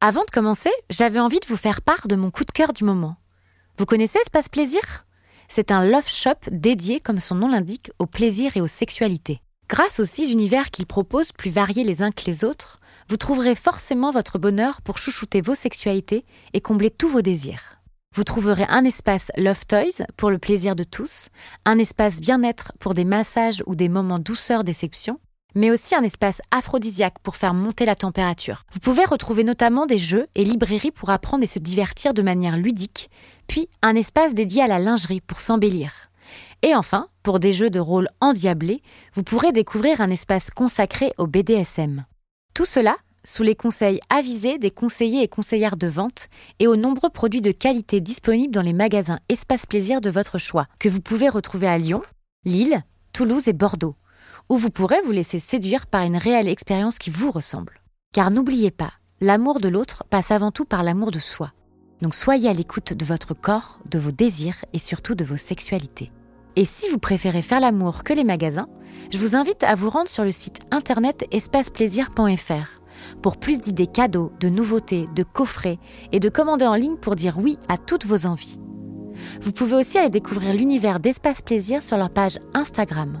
Avant de commencer, j'avais envie de vous faire part de mon coup de cœur du moment. Vous connaissez Espace Plaisir? C'est un love shop dédié, comme son nom l'indique, au plaisir et aux sexualités. Grâce aux six univers qu'il propose, plus variés les uns que les autres, vous trouverez forcément votre bonheur pour chouchouter vos sexualités et combler tous vos désirs. Vous trouverez un espace Love Toys pour le plaisir de tous, un espace bien-être pour des massages ou des moments douceur déception, mais aussi un espace aphrodisiaque pour faire monter la température. Vous pouvez retrouver notamment des jeux et librairies pour apprendre et se divertir de manière ludique, puis un espace dédié à la lingerie pour s'embellir. Et enfin, pour des jeux de rôle endiablés, vous pourrez découvrir un espace consacré au BDSM. Tout cela sous les conseils avisés des conseillers et conseillères de vente et aux nombreux produits de qualité disponibles dans les magasins Espace Plaisir de votre choix, que vous pouvez retrouver à Lyon, Lille, Toulouse et Bordeaux où vous pourrez vous laisser séduire par une réelle expérience qui vous ressemble. Car n'oubliez pas, l'amour de l'autre passe avant tout par l'amour de soi. Donc soyez à l'écoute de votre corps, de vos désirs et surtout de vos sexualités. Et si vous préférez faire l'amour que les magasins, je vous invite à vous rendre sur le site internet espaceplaisir.fr pour plus d'idées cadeaux, de nouveautés, de coffrets et de commander en ligne pour dire oui à toutes vos envies. Vous pouvez aussi aller découvrir l'univers d'Espace Plaisir sur leur page Instagram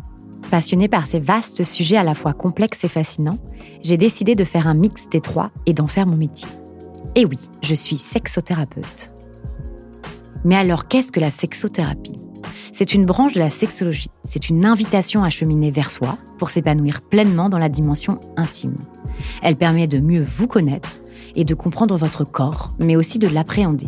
Passionnée par ces vastes sujets à la fois complexes et fascinants, j'ai décidé de faire un mix des trois et d'en faire mon métier. Et oui, je suis sexothérapeute. Mais alors, qu'est-ce que la sexothérapie? C'est une branche de la sexologie. C'est une invitation à cheminer vers soi pour s'épanouir pleinement dans la dimension intime. Elle permet de mieux vous connaître et de comprendre votre corps, mais aussi de l'appréhender.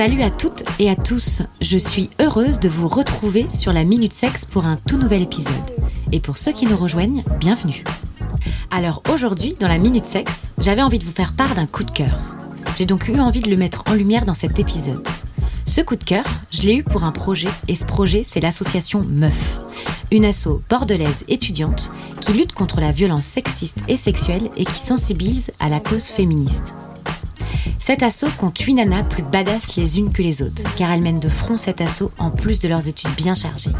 Salut à toutes et à tous, je suis heureuse de vous retrouver sur la Minute Sexe pour un tout nouvel épisode. Et pour ceux qui nous rejoignent, bienvenue. Alors aujourd'hui, dans la Minute Sexe, j'avais envie de vous faire part d'un coup de cœur. J'ai donc eu envie de le mettre en lumière dans cet épisode. Ce coup de cœur, je l'ai eu pour un projet, et ce projet, c'est l'association Meuf, une asso bordelaise étudiante qui lutte contre la violence sexiste et sexuelle et qui sensibilise à la cause féministe. Cet assaut compte 8 nanas plus badass les unes que les autres, car elles mènent de front cet assaut en plus de leurs études bien chargées.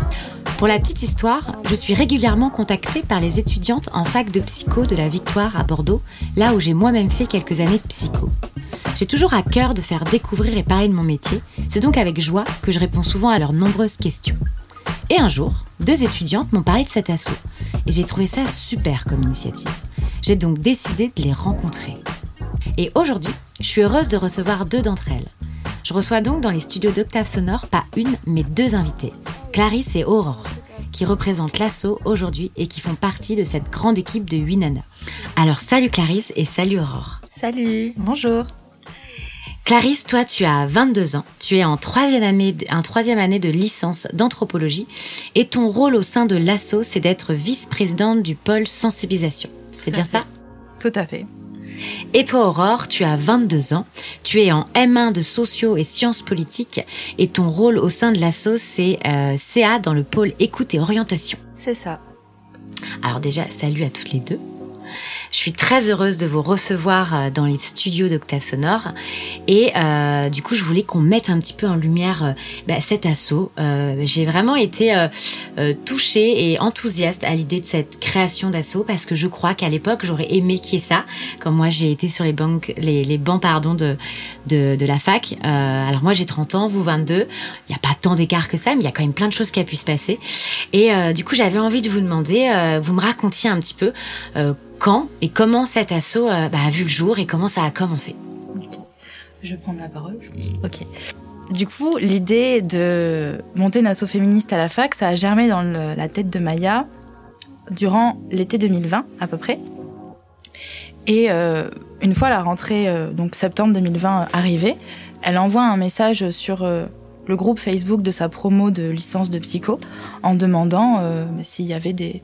Pour la petite histoire, je suis régulièrement contactée par les étudiantes en fac de psycho de la Victoire à Bordeaux, là où j'ai moi-même fait quelques années de psycho. J'ai toujours à cœur de faire découvrir et parler de mon métier, c'est donc avec joie que je réponds souvent à leurs nombreuses questions. Et un jour, deux étudiantes m'ont parlé de cet assaut, et j'ai trouvé ça super comme initiative. J'ai donc décidé de les rencontrer. Et aujourd'hui, je suis heureuse de recevoir deux d'entre elles. Je reçois donc dans les studios d'Octave Sonore pas une, mais deux invités, Clarisse et Aurore, qui représentent l'assaut aujourd'hui et qui font partie de cette grande équipe de 8 nanas. Alors salut Clarisse et salut Aurore. Salut, bonjour. Clarisse, toi, tu as 22 ans, tu es en troisième année, en troisième année de licence d'anthropologie et ton rôle au sein de l'ASSO, c'est d'être vice-présidente du pôle sensibilisation. C'est bien ça? Tout à fait. Et toi, Aurore, tu as 22 ans, tu es en M1 de sociaux et sciences politiques et ton rôle au sein de l'ASSO, c'est euh, CA dans le pôle écoute et orientation. C'est ça. Alors déjà, salut à toutes les deux. Je suis très heureuse de vous recevoir euh, dans les studios d'Octave Sonore. Et euh, du coup, je voulais qu'on mette un petit peu en lumière euh, bah, cet assaut. Euh, J'ai vraiment été euh, touchée et enthousiaste à l'idée de cette création d'assaut parce que je crois qu'à l'époque, j'aurais aimé qu'il y ait ça. Comme moi, j'ai été sur les bancs, les, les bancs pardon, de, de, de la fac. alors moi, j'ai 30 ans, vous 22. Il n'y a pas tant d'écart que ça, mais il y a quand même plein de choses qui a pu se passer. Et du coup, j'avais envie de vous demander, vous me racontiez un petit peu quand et comment cet assaut euh, bah, a vu le jour et comment ça a commencé. Je vais prendre la parole. Ok. Du coup, l'idée de monter une asso féministe à la fac, ça a germé dans la tête de Maya durant l'été 2020 à peu près. Et euh, une fois la rentrée, euh, donc septembre 2020 arrivée, elle envoie un message sur le groupe Facebook de sa promo de licence de psycho en demandant s'il y avait des,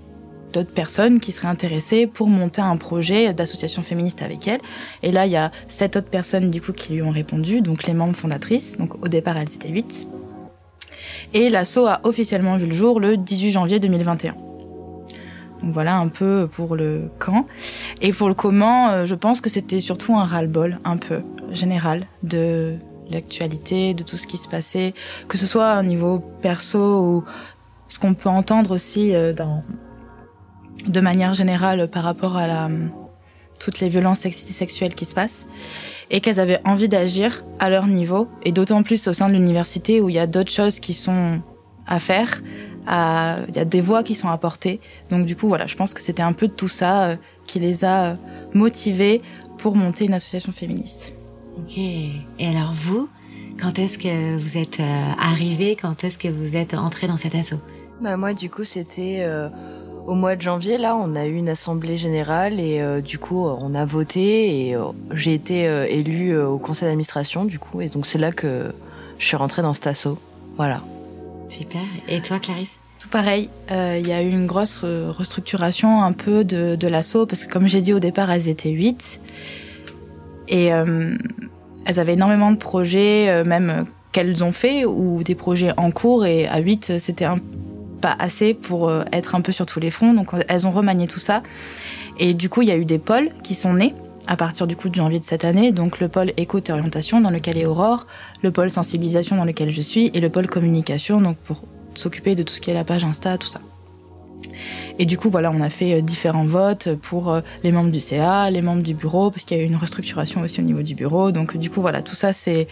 d'autres personnes qui seraient intéressées pour monter un projet d'association féministe avec elle. Et là, il y a sept autres personnes du coup qui lui ont répondu, donc les membres fondatrices. Donc au départ, elles étaient huit. Et l'asso a officiellement vu le jour le 18 janvier 2021. Donc voilà un peu pour le quand. Et pour le comment, euh, je pense que c'était surtout un ras-le-bol un peu général de l'actualité, de tout ce qui se passait, que ce soit au niveau perso ou ce qu'on peut entendre aussi euh, dans, de manière générale par rapport à la, toutes les violences sexuelles qui se passent et qu'elles avaient envie d'agir à leur niveau et d'autant plus au sein de l'université où il y a d'autres choses qui sont à faire, il y a des voix qui sont apportées. Donc du coup voilà, je pense que c'était un peu de tout ça euh, qui les a euh, motivés pour monter une association féministe. Ok. Et alors vous, quand est-ce que vous êtes euh, arrivé Quand est-ce que vous êtes entré dans cet assaut? Bah moi du coup c'était au mois de janvier, là, on a eu une assemblée générale et euh, du coup, on a voté et euh, j'ai été euh, élue au conseil d'administration, du coup, et donc c'est là que je suis rentrée dans cet assaut. Voilà. Super. Et toi, Clarisse? Tout pareil. Il y a eu une grosse restructuration un peu de, de l'assaut parce que, comme j'ai dit au départ, elles étaient huit et elles avaient énormément de projets, même qu'elles ont fait ou des projets en cours et à 8 c'était un pas assez pour euh, être un peu sur tous les fronts. Donc elles ont remanié tout ça. Et du coup, il y a eu des pôles qui sont nés à partir du coup de janvier de cette année. Donc le pôle écoute et orientation dans lequel est Aurore, le pôle sensibilisation dans lequel je suis et le pôle communication donc pour s'occuper de tout ce qui est la page Insta, tout ça. Et du coup, voilà, on a fait euh, différents votes pour euh, les membres du CA, les membres du bureau, parce qu'il y a eu une restructuration aussi au niveau du bureau. Donc, du coup, voilà, tout ça, c'est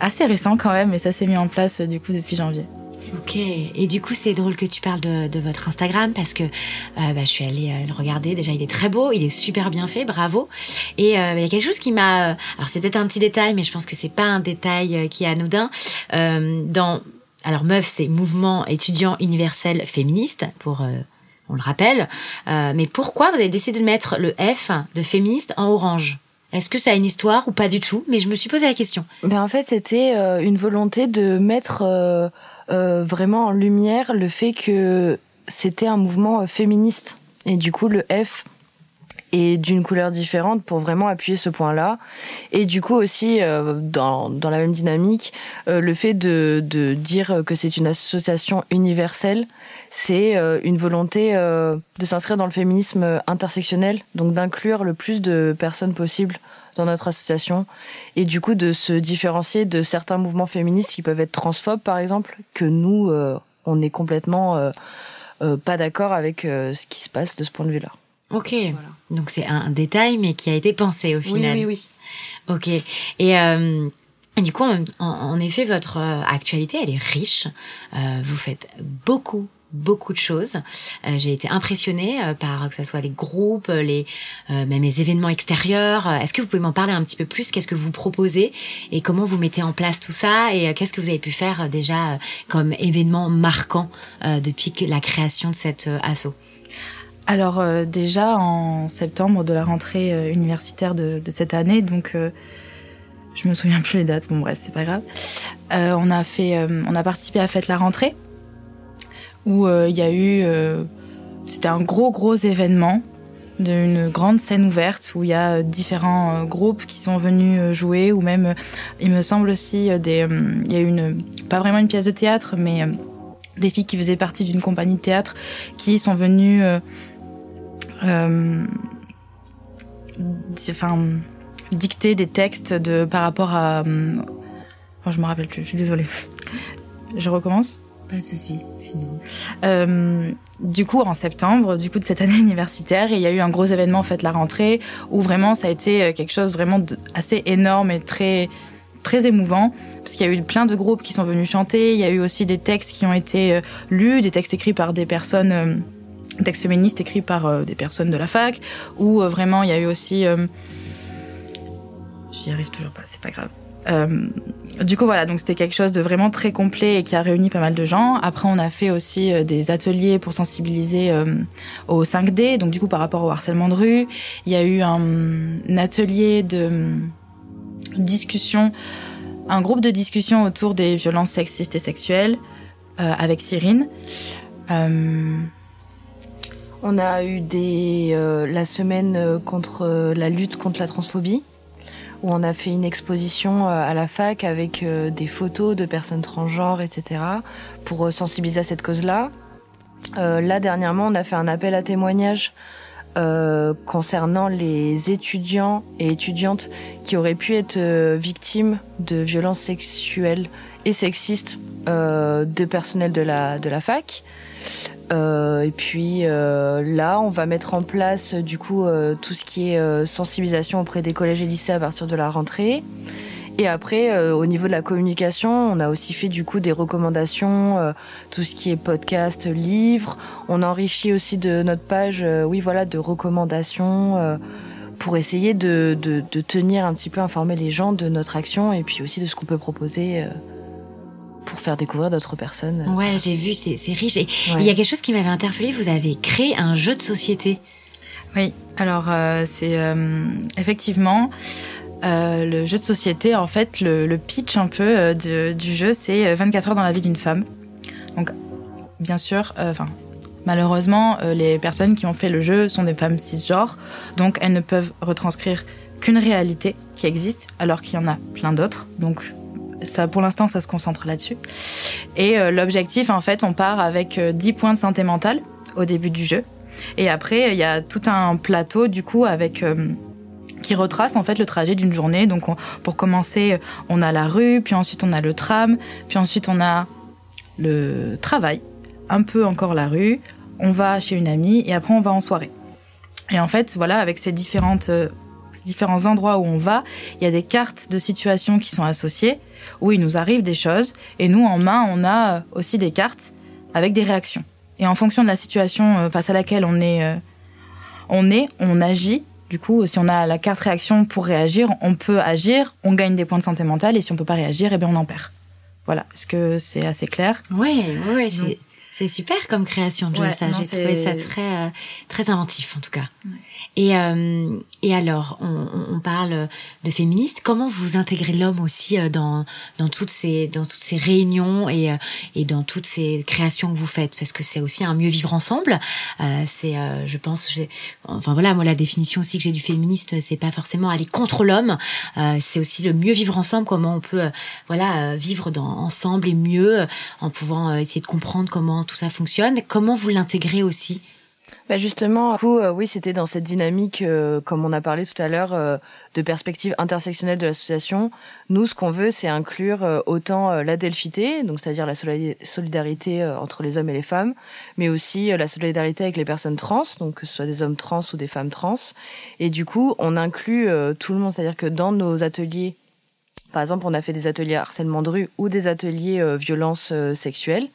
assez récent quand même, et ça s'est mis en place, du coup, depuis janvier. Ok, et du coup c'est drôle que tu parles de, votre Instagram parce que euh, bah, je suis allée euh, le regarder. Déjà il est très beau, il est super bien fait, bravo. Et euh, il y a quelque chose qui m'a, alors c'est peut-être un petit détail, mais je pense que c'est pas un détail qui est anodin. dans, alors meuf c'est mouvement étudiant universel féministe pour on le rappelle. mais pourquoi vous avez décidé de mettre le F de féministe en orange? Est-ce que ça a une histoire ou pas du tout? Mais je me suis posé la question. Ben en fait, c'était une volonté de mettre euh, vraiment en lumière le fait que c'était un mouvement euh, féministe. Et du coup, le F est d'une couleur différente pour vraiment appuyer ce point-là. Et du coup aussi, euh, dans, dans la même dynamique, le fait de, de dire que c'est une association universelle, c'est une volonté de s'inscrire dans le féminisme intersectionnel, donc d'inclure le plus de personnes possible dans notre association et du coup de se différencier de certains mouvements féministes qui peuvent être transphobes par exemple que nous euh, on est complètement euh, euh, pas d'accord avec ce qui se passe de ce point de vue là. Ok, donc c'est un détail mais qui a été pensé au final. Oui oui oui. Ok et du coup, en, en, effet, votre actualité, elle est riche. vous faites beaucoup, beaucoup de choses. Euh, j'ai été impressionnée euh, par que ce soit les groupes, les euh, même les événements extérieurs. Est-ce que vous pouvez m'en parler un petit peu plus? Qu'est-ce que vous proposez? Et comment vous mettez en place tout ça? Et qu'est-ce que vous avez pu faire déjà comme événement marquant depuis la création de cette asso Alors déjà en septembre de la rentrée universitaire de, cette année, donc je me souviens plus les dates, bon bref, c'est pas grave. on a fait, on a participé à Fête la rentrée, où il y a eu, c'était un gros gros événement d'une grande scène ouverte où il y a différents groupes qui sont venus jouer ou même il me semble aussi des il y a une pas vraiment une pièce de théâtre mais des filles qui faisaient partie d'une compagnie de théâtre qui sont venues euh, enfin, dicter des textes de, par rapport à. Euh, oh, je me rappelle plus, je suis désolée. Je recommence? Pas de souci, sinon. Euh, du coup, en septembre, du coup de cette année universitaire, il y a eu un gros événement en fait la rentrée où vraiment ça a été quelque chose vraiment de, assez énorme et très très émouvant parce qu'il y a eu plein de groupes qui sont venus chanter. Il y a eu aussi des textes qui ont été lus, des textes écrits par des personnes texte féministe écrit par euh, des personnes de la fac, où euh, vraiment il y a eu aussi... Euh, j'y arrive toujours pas, c'est pas grave. du coup, voilà, donc c'était quelque chose de vraiment très complet et qui a réuni pas mal de gens. Après, on a fait aussi des ateliers pour sensibiliser au 5D, donc du coup par rapport au harcèlement de rue. Il y a eu un, atelier de discussion, un groupe de discussion autour des violences sexistes et sexuelles avec Cyrine. On a eu des, euh, la semaine euh, contre euh, la lutte contre la transphobie, où on a fait une exposition à la fac avec des photos de personnes transgenres, etc., pour sensibiliser à cette cause-là. là, dernièrement, on a fait un appel à témoignages concernant les étudiants et étudiantes qui auraient pu être victimes de violences sexuelles et sexistes de personnel de la, de la fac. Euh, et puis euh, là, on va mettre en place du coup euh, tout ce qui est sensibilisation auprès des collèges et lycées à partir de la rentrée. Et après, au niveau de la communication, on a aussi fait du coup des recommandations, tout ce qui est podcast, livres. On enrichit aussi de notre page, oui voilà, de recommandations pour essayer de, de, de, tenir un petit peu informer les gens de notre action et puis aussi de ce qu'on peut proposer pour faire découvrir d'autres personnes. Ouais, j'ai vu, c'est riche. Et il y a quelque chose qui m'avait interpellé, vous avez créé un jeu de société. Oui, alors euh, c'est euh, effectivement euh, le jeu de société, en fait, le, pitch un peu du jeu, c'est 24 heures dans la vie d'une femme. Donc, bien sûr, enfin, malheureusement, les personnes qui ont fait le jeu sont des femmes cisgenres, donc elles ne peuvent retranscrire qu'une réalité qui existe, alors qu'il y en a plein d'autres. Donc, ça, pour l'instant, ça se concentre là-dessus. Et euh, l'objectif, en fait, on part avec 10 euh, points de santé mentale au début du jeu. Et après, il y a tout un plateau, du coup, avec euh, qui retrace en fait le trajet d'une journée. Donc, pour commencer, on a la rue, puis ensuite on a le tram, puis ensuite on a le travail, un peu encore la rue. On va chez une amie et après on va en soirée. Et en fait, voilà, avec ces différentes différents endroits où on va, il y a des cartes de situation qui sont associées, où il nous arrive des choses, et nous, en main, on a euh, aussi des cartes avec des réactions. Et en fonction de la situation euh, face à laquelle on est, euh, on est, on agit. Du coup, si on a la carte réaction pour réagir, on peut agir, on gagne des points de santé mentale, et si on peut pas réagir, eh bien on en perd. Voilà, est-ce que c'est assez clair? Oui, oui, c'est super comme création de jeu, ça. J'ai trouvé ça très, très inventif, en tout cas. Et, euh, et alors, on, on, parle de féministes. Comment vous intégrez l'homme aussi euh, dans, dans toutes ces dans toutes ces réunions et, euh, et dans toutes ces créations que vous faites? Parce que c'est aussi un mieux vivre ensemble. Euh, c'est, euh, je pense, enfin voilà, moi la définition aussi que j'ai du féministe, c'est pas forcément aller contre l'homme. c'est aussi le mieux vivre ensemble. Comment on peut, voilà, vivre dans, ensemble et mieux en pouvant essayer de comprendre comment tout ça fonctionne. Comment vous l'intégrez aussi? Bah justement, coup, euh, oui, c'était dans cette dynamique, euh, comme on a parlé tout à l'heure, euh, de perspective intersectionnelle de l'association. Nous, ce qu'on veut, c'est inclure autant la delphité, donc c'est-à-dire la solidarité entre les hommes et les femmes, mais aussi la solidarité avec les personnes trans, donc que ce soit des hommes trans ou des femmes trans. Et du coup, on inclut tout le monde, c'est-à-dire que dans nos ateliers, par exemple, on a fait des ateliers harcèlement de rue ou des ateliers violences sexuelles.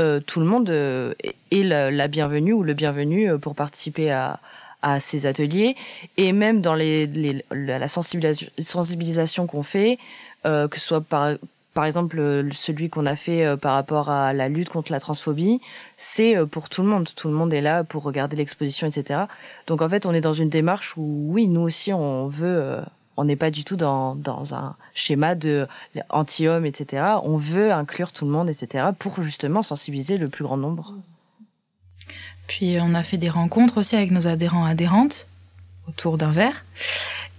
Euh, tout le monde euh, est la, bienvenue ou le bienvenu euh, pour participer à, à ces ateliers et même dans les, les la sensibilisation, qu'on fait, que ce soit par par exemple celui qu'on a fait par rapport à la lutte contre la transphobie, c'est pour tout le monde. Tout le monde est là pour regarder l'exposition, etc. Donc en fait, on est dans une démarche où oui, nous aussi, on veut on n'est pas du tout dans, dans un schéma de anti-homme, etc. On veut inclure tout le monde, etc. pour justement sensibiliser le plus grand nombre. Puis on a fait des rencontres aussi avec nos adhérents adhérentes autour d'un verre.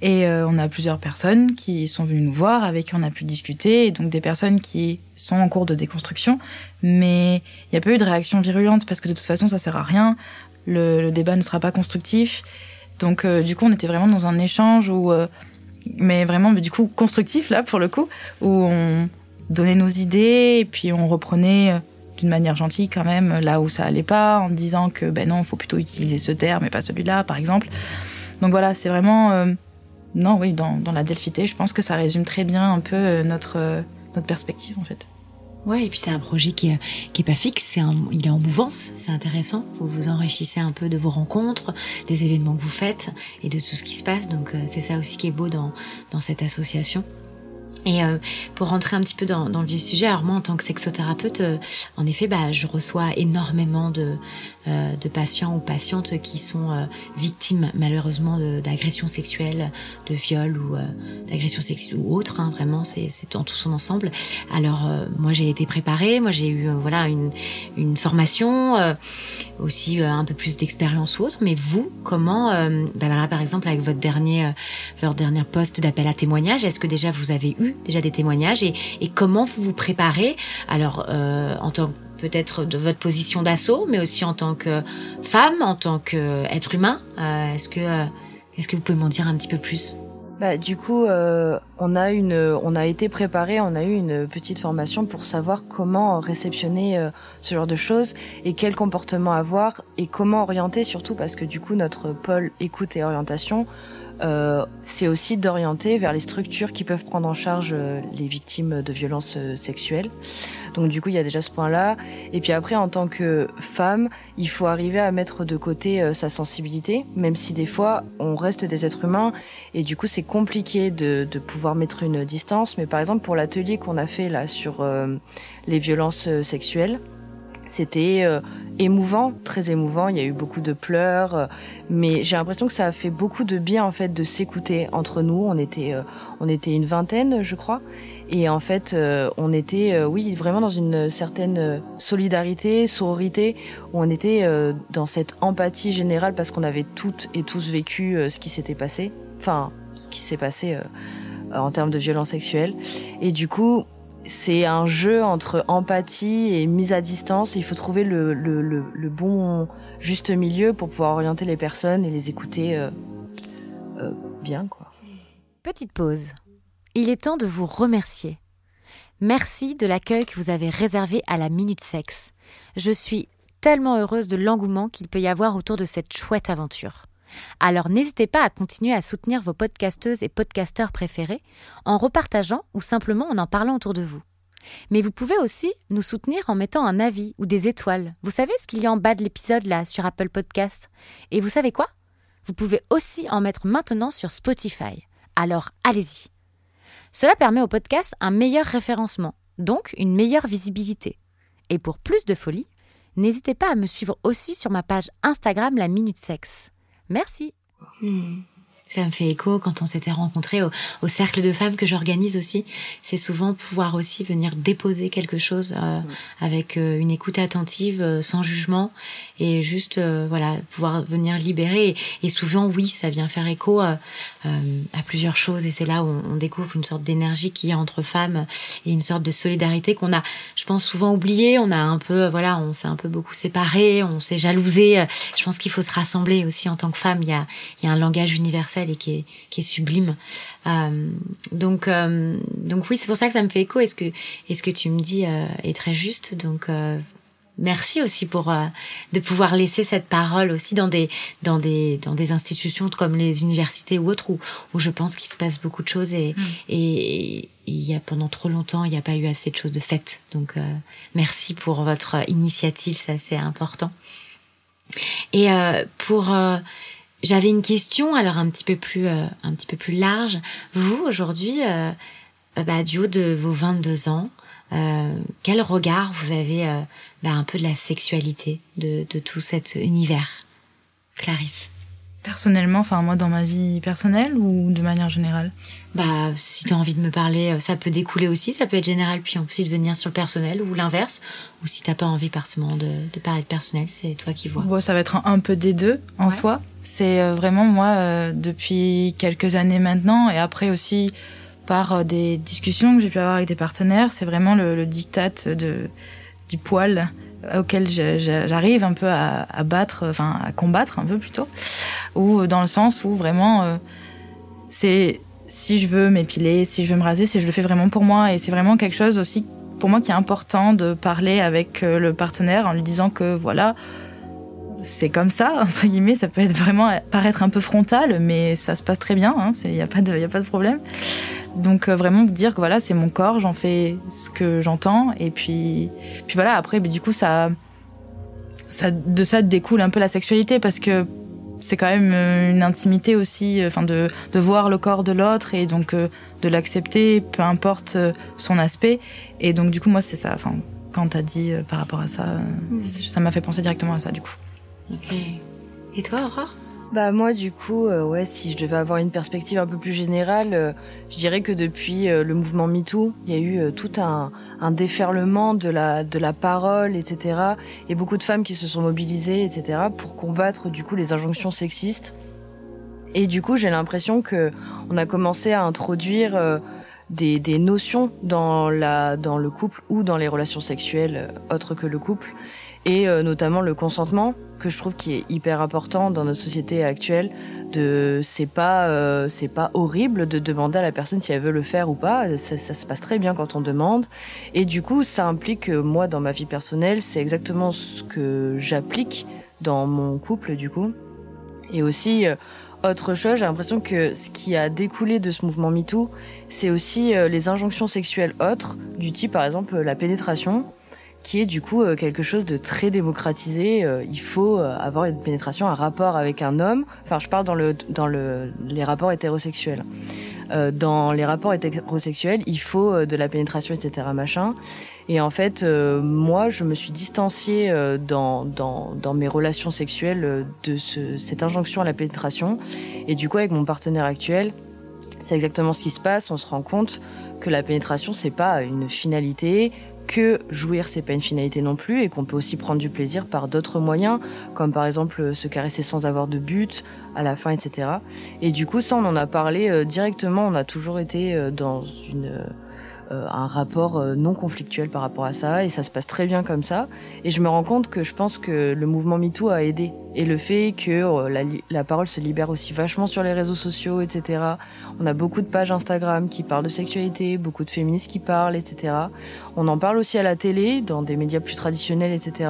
Et euh, on a plusieurs personnes qui sont venues nous voir, avec qui on a pu discuter, donc des personnes qui sont en cours de déconstruction, mais il n'y a pas eu de réaction virulente parce que de toute façon ça sert à rien, le, débat ne sera pas constructif. Donc euh, du coup on était vraiment dans un échange où, euh, mais vraiment du coup constructif là pour le coup, où on donnait nos idées et puis on reprenait d'une manière gentille quand même là où ça allait pas, en disant que ben non, faut plutôt utiliser ce terme et pas celui-là par exemple. Donc voilà, c'est vraiment non, oui, dans, la delphité, je pense que ça résume très bien un peu euh, notre, euh, notre perspective en fait. Ouais, et puis c'est un projet qui est, qui est pas fixe, c'est il est en mouvance, c'est intéressant. Vous vous enrichissez un peu de vos rencontres, des événements que vous faites et de tout ce qui se passe. Donc euh, c'est ça aussi qui est beau dans, dans cette association. Et euh, pour rentrer un petit peu dans, dans, le vieux sujet, alors moi en tant que sexothérapeute, euh, en effet, bah, je reçois énormément de, euh, de patients ou patientes qui sont euh, victimes malheureusement d'agressions sexuelles, de viols ou euh, d'agressions sexuelles ou autres. Hein, vraiment, c'est dans tout son ensemble. Alors moi j'ai été préparée, moi j'ai eu voilà une, une formation, aussi un peu plus d'expérience ou autre. Mais vous, comment, bah, voilà, par exemple avec votre dernier votre dernier poste d'appel à témoignage, est-ce que déjà vous avez eu déjà des témoignages et, comment vous vous préparez alors en tant que peut-être de votre position d'assaut, mais aussi en tant que femme, en tant qu'être humain. Euh, est-ce que, euh, est-ce que vous pouvez m'en dire un petit peu plus? Bah, du coup, euh, on a une, on a été préparé, on a eu une petite formation pour savoir comment réceptionner ce genre de choses et quel comportement avoir et comment orienter surtout parce que du coup notre pôle écoute et orientation, euh, c'est aussi d'orienter vers les structures qui peuvent prendre en charge les victimes de violences sexuelles. Donc du coup, il y a déjà ce point-là. Et puis après, en tant que femme, il faut arriver à mettre de côté euh, sa sensibilité, même si des fois, on reste des êtres humains. Et du coup, c'est compliqué de, de, pouvoir mettre une distance. Mais par exemple, pour l'atelier qu'on a fait là sur euh, les violences euh, sexuelles, c'était émouvant, très émouvant. Il y a eu beaucoup de pleurs, mais j'ai l'impression que ça a fait beaucoup de bien en fait de s'écouter entre nous. On était, on était une vingtaine, je crois, et en fait, euh, on était, euh, oui, vraiment dans une certaine euh, solidarité, sororité, où on était dans cette empathie générale parce qu'on avait toutes et tous vécu ce qui s'était passé, enfin, ce qui s'est passé en termes de violence sexuelle. Et du coup, c'est un jeu entre empathie et mise à distance. il faut trouver le, bon juste milieu pour pouvoir orienter les personnes et les écouter bien, quoi. Petite pause il est temps de vous remercier. Merci de l'accueil que vous avez réservé à la Minute Sexe. Je suis tellement heureuse de l'engouement qu'il peut y avoir autour de cette chouette aventure. Alors n'hésitez pas à continuer à soutenir vos podcasteuses et podcasteurs préférés en repartageant ou simplement en en parlant autour de vous. Mais vous pouvez aussi nous soutenir en mettant un avis ou des étoiles. Vous savez ce qu'il y a en bas de l'épisode là sur Apple Podcast. Et vous savez quoi? Vous pouvez aussi en mettre maintenant sur Spotify. Alors allez-y. Cela permet au podcast un meilleur référencement, donc une meilleure visibilité. Et pour plus de folie, n'hésitez pas à me suivre aussi sur ma page Instagram La Minute Sexe. Merci. Hmm. Ça me fait écho quand on s'était rencontrés au, cercle de femmes que j'organise aussi. C'est souvent pouvoir aussi venir déposer quelque chose euh, avec euh, une écoute attentive, euh, sans jugement, et juste voilà pouvoir venir libérer. Et, souvent, oui, ça vient faire écho à plusieurs choses, et c'est là où on, découvre une sorte d'énergie qui y a entre femmes et une sorte de solidarité qu'on a, je pense, souvent oublié. On a un peu, voilà, on s'est un peu beaucoup séparés, on s'est jalousé. Je pense qu'il faut se rassembler aussi en tant que femme. Il y a, il y a un langage universel et qui est, qui est sublime. Euh, donc, euh, donc oui, c'est pour ça que ça me fait écho. Et ce que, est ce que tu me dis euh, est très juste? Donc, merci aussi pour de pouvoir laisser cette parole aussi dans des dans des dans des institutions comme les universités ou autres où, où je pense qu'il se passe beaucoup de choses et mm. et il y a pendant trop longtemps il n'y a pas eu assez de choses de faites donc merci pour votre initiative ça c'est important et pour j'avais une question, alors un petit peu plus, euh, un petit peu plus large. Vous, aujourd'hui, euh, euh, bah, du haut de vos 22 ans, quel regard vous avez bah, un peu de la sexualité, de, de tout cet univers Clarisse? Personnellement, enfin moi dans ma vie personnelle ou de manière générale? Bah si tu as envie de me parler, euh, ça peut découler aussi, ça peut être général puis ensuite venir sur le personnel ou l'inverse. Ou si t'as pas envie forcément de, de parler de personnel, c'est toi qui vois. Bon, ça va être un, peu des deux en soi. C'est euh, vraiment moi euh, depuis quelques années maintenant et après aussi par des discussions que j'ai pu avoir avec des partenaires, c'est vraiment le, le diktat de, du poil auquel j'arrive un peu à, battre, enfin à combattre un peu plutôt, ou dans le sens où vraiment euh, c'est si je veux m'épiler, si je veux me raser, si je le fais vraiment pour moi et c'est vraiment quelque chose aussi pour moi qui est important de parler avec euh, le partenaire en lui disant que voilà c'est comme ça entre guillemets, ça peut être vraiment paraître un peu frontal, mais ça se passe très bien, il hein, n'y a pas de y a pas de problème. Donc euh, vraiment dire que voilà, c'est mon corps, j'en fais ce que j'entends. Et puis, puis voilà, après, bah, du coup, ça, ça, de ça découle un peu la sexualité parce que c'est quand même euh, une intimité aussi, euh, enfin de, de voir le corps de l'autre et donc de l'accepter, peu importe son aspect. Et donc du coup, moi, c'est ça. Enfin, quand t'as dit par rapport à ça, mm. ça m'a fait penser directement à ça, du coup. Et toi, Aurore? Bah moi du coup, euh, ouais, si je devais avoir une perspective un peu plus générale, euh, je dirais que depuis euh, le mouvement MeToo, il y a eu tout un, un, déferlement de la de la parole, etc. Et beaucoup de femmes qui se sont mobilisées, etc. pour combattre du coup les injonctions sexistes. Et du coup, j'ai l'impression que on a commencé à introduire des, des notions dans la dans le couple ou dans les relations sexuelles autres que le couple et notamment le consentement que je trouve qui est hyper important dans notre société actuelle de c'est pas euh, c'est pas horrible de demander à la personne si elle veut le faire ou pas. Ça, ça, se passe très bien quand on demande. Et du coup ça implique que moi dans ma vie personnelle c'est exactement ce que j'applique dans mon couple du coup. Et aussi euh, autre chose, j'ai l'impression que ce qui a découlé de ce mouvement MeToo, c'est aussi les injonctions sexuelles autres, du type par exemple la pénétration qui est du coup euh, quelque chose de très démocratisé. Euh, il faut euh, avoir une pénétration, un rapport avec un homme. Enfin, je parle dans le dans le les rapports hétérosexuels. dans les rapports hétérosexuels, il faut de la pénétration, etc., machin. Et en fait, moi, je me suis distanciée dans, dans, dans mes relations sexuelles de ce, cette injonction à la pénétration. Et du coup, avec mon partenaire actuel, c'est exactement ce qui se passe. On se rend compte que la pénétration, c'est pas une finalité, que jouir c'est pas une finalité non plus et qu'on peut aussi prendre du plaisir par d'autres moyens comme par exemple se caresser sans avoir de but à la fin etc et du coup ça on en a parlé euh, directement. On a toujours été euh, dans une euh, un rapport euh, non conflictuel par rapport à ça et ça se passe très bien comme ça et je me rends compte que je pense que le mouvement MeToo a aidé et le fait que euh, la, la, parole se libère aussi vachement sur les réseaux sociaux etc on a beaucoup de pages Instagram qui parlent de sexualité beaucoup de féministes qui parlent etc on en parle aussi à la télé dans des médias plus traditionnels etc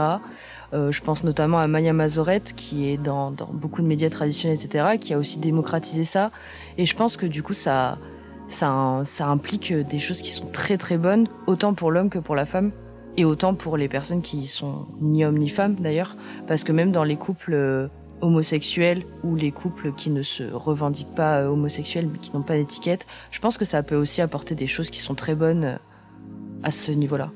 euh, je pense notamment à Maya Mazorette, qui est dans, dans, beaucoup de médias traditionnels, etc., qui a aussi démocratisé ça. Et je pense que du coup, ça, ça, ça implique des choses qui sont très très bonnes, autant pour l'homme que pour la femme, et autant pour les personnes qui sont ni homme ni femme d'ailleurs, parce que même dans les couples euh, homosexuels ou les couples qui ne se revendiquent pas euh, homosexuels mais qui n'ont pas d'étiquette, je pense que ça peut aussi apporter des choses qui sont très bonnes euh, à ce niveau-là.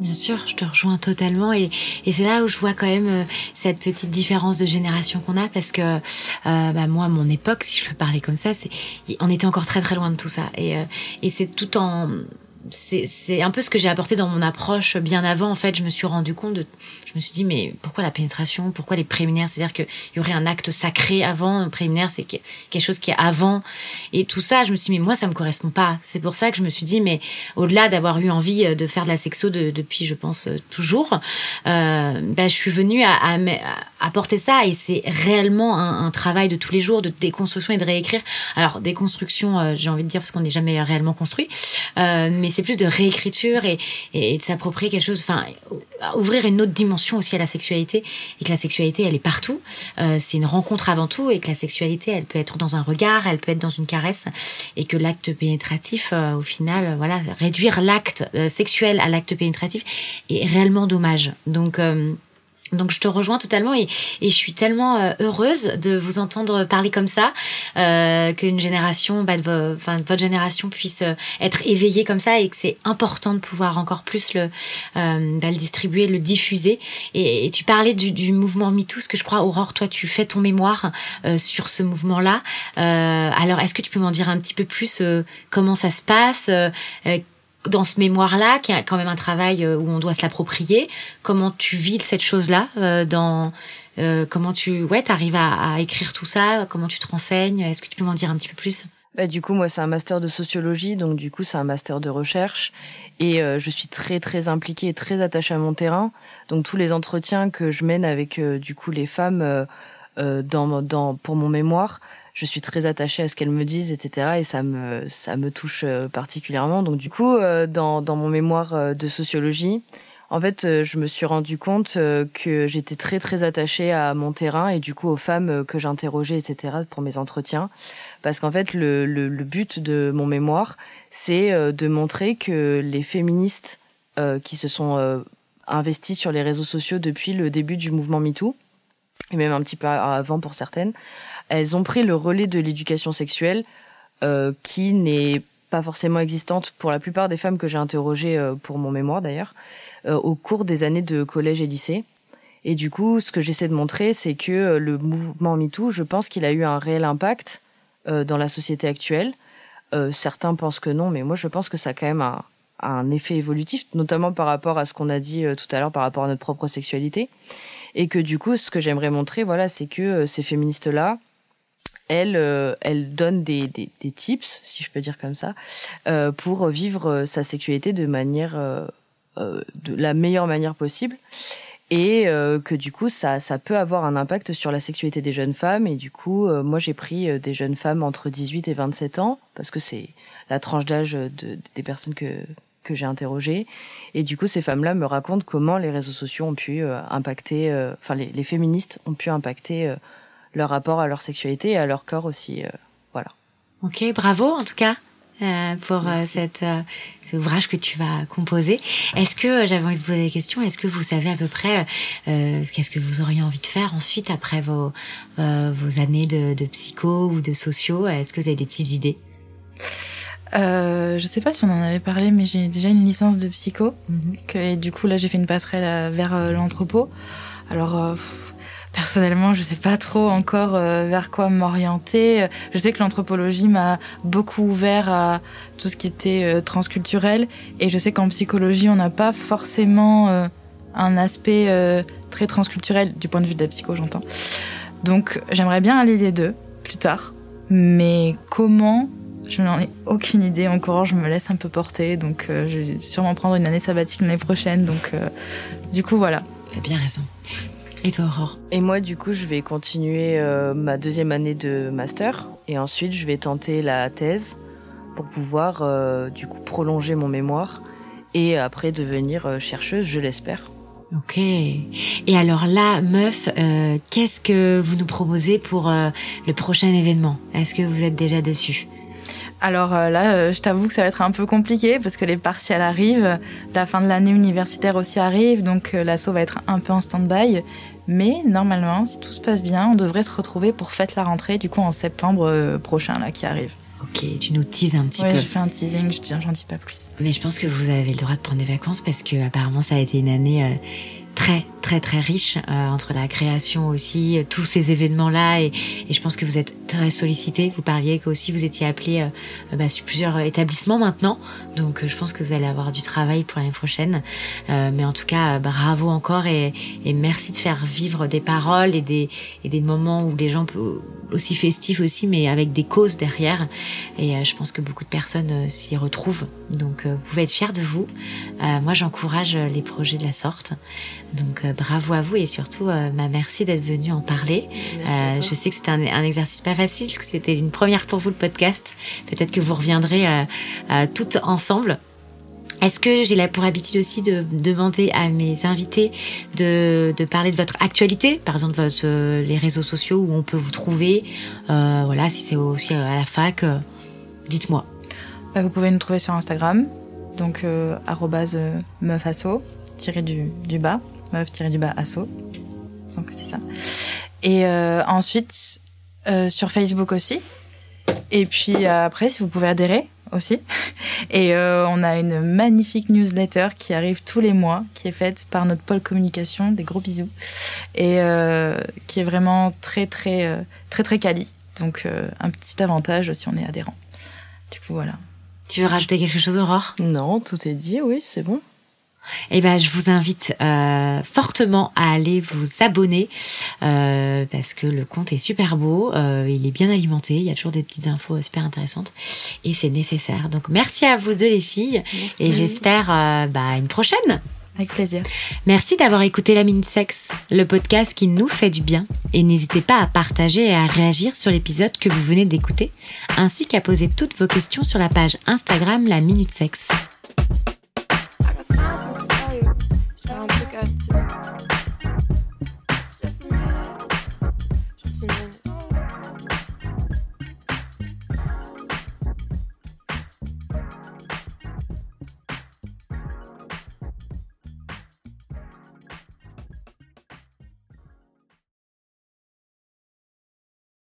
Bien sûr, je te rejoins totalement et, et c'est là où je vois quand même euh, cette petite différence de génération qu'on a parce que euh, bah moi, mon époque, si je peux parler comme ça, c'est on était encore très très loin de tout ça et, euh, et c'est tout en c'est un peu ce que j'ai apporté dans mon approche bien avant. En fait, je me suis rendu compte de, je me suis dit, mais pourquoi la pénétration? Pourquoi les préliminaires? C'est-à-dire qu'il y aurait un acte sacré avant. Un préliminaire, c'est quelque chose qui est avant. Et tout ça, je me suis dit, mais moi, ça me correspond pas. C'est pour ça que je me suis dit, mais au-delà d'avoir eu envie euh, de faire de la sexo depuis, je pense, euh, toujours, euh, bah, je suis venue à, à, apporter ça et c'est réellement un, un, travail de tous les jours de déconstruction et de réécrire. Alors, déconstruction, euh, j'ai envie de dire, parce qu'on n'est jamais réellement construit, mais c'est plus de réécriture et, de s'approprier quelque chose, enfin, ouvrir une autre dimension aussi à la sexualité et que la sexualité, elle est partout. Euh, c'est une rencontre avant tout et que la sexualité, elle peut être dans un regard, elle peut être dans une caresse et que l'acte pénétratif, euh, au final, euh, voilà, réduire l'acte euh, sexuel à l'acte pénétratif est réellement dommage. Donc, Donc je te rejoins totalement et, je suis tellement euh, heureuse de vous entendre parler comme ça, euh, qu'une génération, bah, de, enfin, votre génération puisse euh, être éveillée comme ça et que c'est important de pouvoir encore plus le, euh, bah, distribuer, le diffuser. Et, tu parlais du, du, mouvement MeToo, ce que je crois, Aurore, toi tu fais ton mémoire euh, sur ce mouvement-là. alors est-ce que tu peux m'en dire un petit peu plus comment ça se passe dans ce mémoire-là, qui a quand même un travail euh, où on doit se l'approprier, comment tu vis cette chose-là euh, dans euh, comment tu ouais arrives à, à, écrire tout ça, comment tu te renseignes, est-ce que tu peux m'en dire un petit peu plus? Bah, du coup, moi, c'est un master de sociologie, donc du coup, c'est un master de recherche, et je suis très très impliquée et très attachée à mon terrain. Donc tous les entretiens que je mène avec du coup les femmes dans, dans pour mon mémoire, je suis très attachée à ce qu'elles me disent, etc. Et ça me, ça me touche euh, particulièrement. Donc du coup, euh, dans, dans mon mémoire euh, de sociologie, en fait, je me suis rendu compte que j'étais très très attachée à mon terrain et du coup aux femmes que j'interrogeais, etc. pour mes entretiens. Parce qu'en fait, le, le, le, but de mon mémoire, c'est de montrer que les féministes qui se sont investies sur les réseaux sociaux depuis le début du mouvement MeToo, et même un petit peu avant pour certaines, elles ont pris le relais de l'éducation sexuelle euh, qui n'est pas forcément existante pour la plupart des femmes que j'ai interrogées euh, pour mon mémoire d'ailleurs euh, au cours des années de collège et lycée. Et du coup, ce que j'essaie de montrer, c'est que euh, le mouvement MeToo, je pense qu'il a eu un réel impact euh, dans la société actuelle. certains pensent que non, mais moi je pense que ça a quand même un, un effet évolutif, notamment par rapport à ce qu'on a dit tout à l'heure par rapport à notre propre sexualité. Et que du coup, ce que j'aimerais montrer, voilà, c'est que ces féministes-là, elle, euh, elle donne des, des, des, tips, si je peux dire comme ça, euh, pour vivre euh, sa sexualité de manière, euh, euh, de la meilleure manière possible. Et que du coup, ça, ça peut avoir un impact sur la sexualité des jeunes femmes. Et du coup, moi, j'ai pris des jeunes femmes entre 18 et 27 ans, parce que c'est la tranche d'âge de, des personnes que, que j'ai interrogées. Et du coup, ces femmes-là me racontent comment les réseaux sociaux ont pu impacter, enfin, les, les, féministes ont pu impacter leur rapport à leur sexualité et à leur corps aussi. Euh, voilà. Ok, bravo en tout cas. Euh, pour euh, cette, euh, cet ouvrage que tu vas composer. Est-ce que, j'avais envie de poser des questions, est-ce que vous savez à peu près qu'est-ce que vous auriez envie de faire ensuite après vos, vos années de, de psycho ou de sociaux Est-ce que vous avez des petites idées? Euh, je sais pas si on en avait parlé, mais j'ai déjà une licence de psycho. Que, et du coup, là, j'ai fait une passerelle vers l'entrepôt. Alors, Personnellement, je sais pas trop encore euh, vers quoi m'orienter. Je sais que l'anthropologie m'a beaucoup ouvert à tout ce qui était euh, transculturel, et je sais qu'en psychologie, on n'a pas forcément euh, un aspect très transculturel du point de vue de la psycho, j'entends. Donc, j'aimerais bien aller les deux plus tard, mais comment? Je n'en ai aucune idée encore. Je me laisse un peu porter, donc je vais sûrement prendre une année sabbatique l'année prochaine. Donc, du coup, voilà. T'as bien raison. Et toi, Aurore? Et moi, du coup, je vais continuer euh, ma deuxième année de master et ensuite, je vais tenter la thèse pour pouvoir, euh, du coup, prolonger mon mémoire et après devenir euh, chercheuse, je l'espère. Ok. Et alors là, meuf, euh, qu'est-ce que vous nous proposez pour euh, le prochain événement? Est-ce que vous êtes déjà dessus? Alors là, je t'avoue que ça va être un peu compliqué parce que les partiels arrivent, la fin de l'année universitaire aussi arrive, donc l'assaut va être un peu en stand-by. Mais normalement, si tout se passe bien, on devrait se retrouver pour fête la rentrée, du coup en septembre euh, prochain, là, qui arrive. Ok, tu nous teases un petit ouais, peu. je fais un teasing, j'en dis pas plus. Mais je pense que vous avez le droit de prendre des vacances parce que apparemment ça a été une année euh, très très très riche euh, entre la création aussi, euh, tous ces événements-là et, et, je pense que vous êtes très sollicité. Vous parliez que aussi vous étiez appelé euh, bah, sur plusieurs établissements maintenant, donc euh, je pense que vous allez avoir du travail pour l'année prochaine. Euh, mais en tout cas, bravo encore et, et, merci de faire vivre des paroles et des, et des moments où les gens peuvent, aussi festifs aussi, mais avec des causes derrière. Et euh, je pense que beaucoup de personnes s'y retrouvent. Donc vous pouvez être fiers de vous. moi, j'encourage les projets de la sorte. Donc bravo à vous et surtout euh, bah, merci d'être venu en parler. Euh, je sais que c'était un, un, exercice pas facile parce que c'était une première pour vous le podcast. Peut-être que vous reviendrez euh, toutes ensemble. Est-ce que j'ai pour habitude aussi de demander à mes invités de, de parler de votre actualité, par exemple votre, euh, les réseaux sociaux où on peut vous trouver, euh, voilà, si c'est aussi à la fac, euh, dites-moi. Bah, vous pouvez nous trouver sur Instagram, donc meufasso, tiré du, du bas, meuf-du-bas asso. Donc c'est ça. Et ensuite, sur Facebook aussi. Et puis après, si vous pouvez adhérer aussi. Et on a une magnifique newsletter qui arrive tous les mois, qui est faite par notre pôle communication. Des gros bisous. Et qui est vraiment très, très, très, très quali. Donc un petit avantage si on est adhérent. Du coup, voilà. Tu veux rajouter quelque chose, Aurore? Non, tout est dit, oui, c'est bon. Eh ben, je vous invite euh, fortement à aller vous abonner euh, parce que le compte est super beau, euh, il est bien alimenté, il y a toujours des petites infos super intéressantes et c'est nécessaire. Donc merci à vous deux les filles et j'espère bah, une prochaine. Avec plaisir. Merci d'avoir écouté La Minute Sexe, le podcast qui nous fait du bien. Et n'hésitez pas à partager et à réagir sur l'épisode que vous venez d'écouter, ainsi qu'à poser toutes vos questions sur la page Instagram La Minute Sexe. cigarette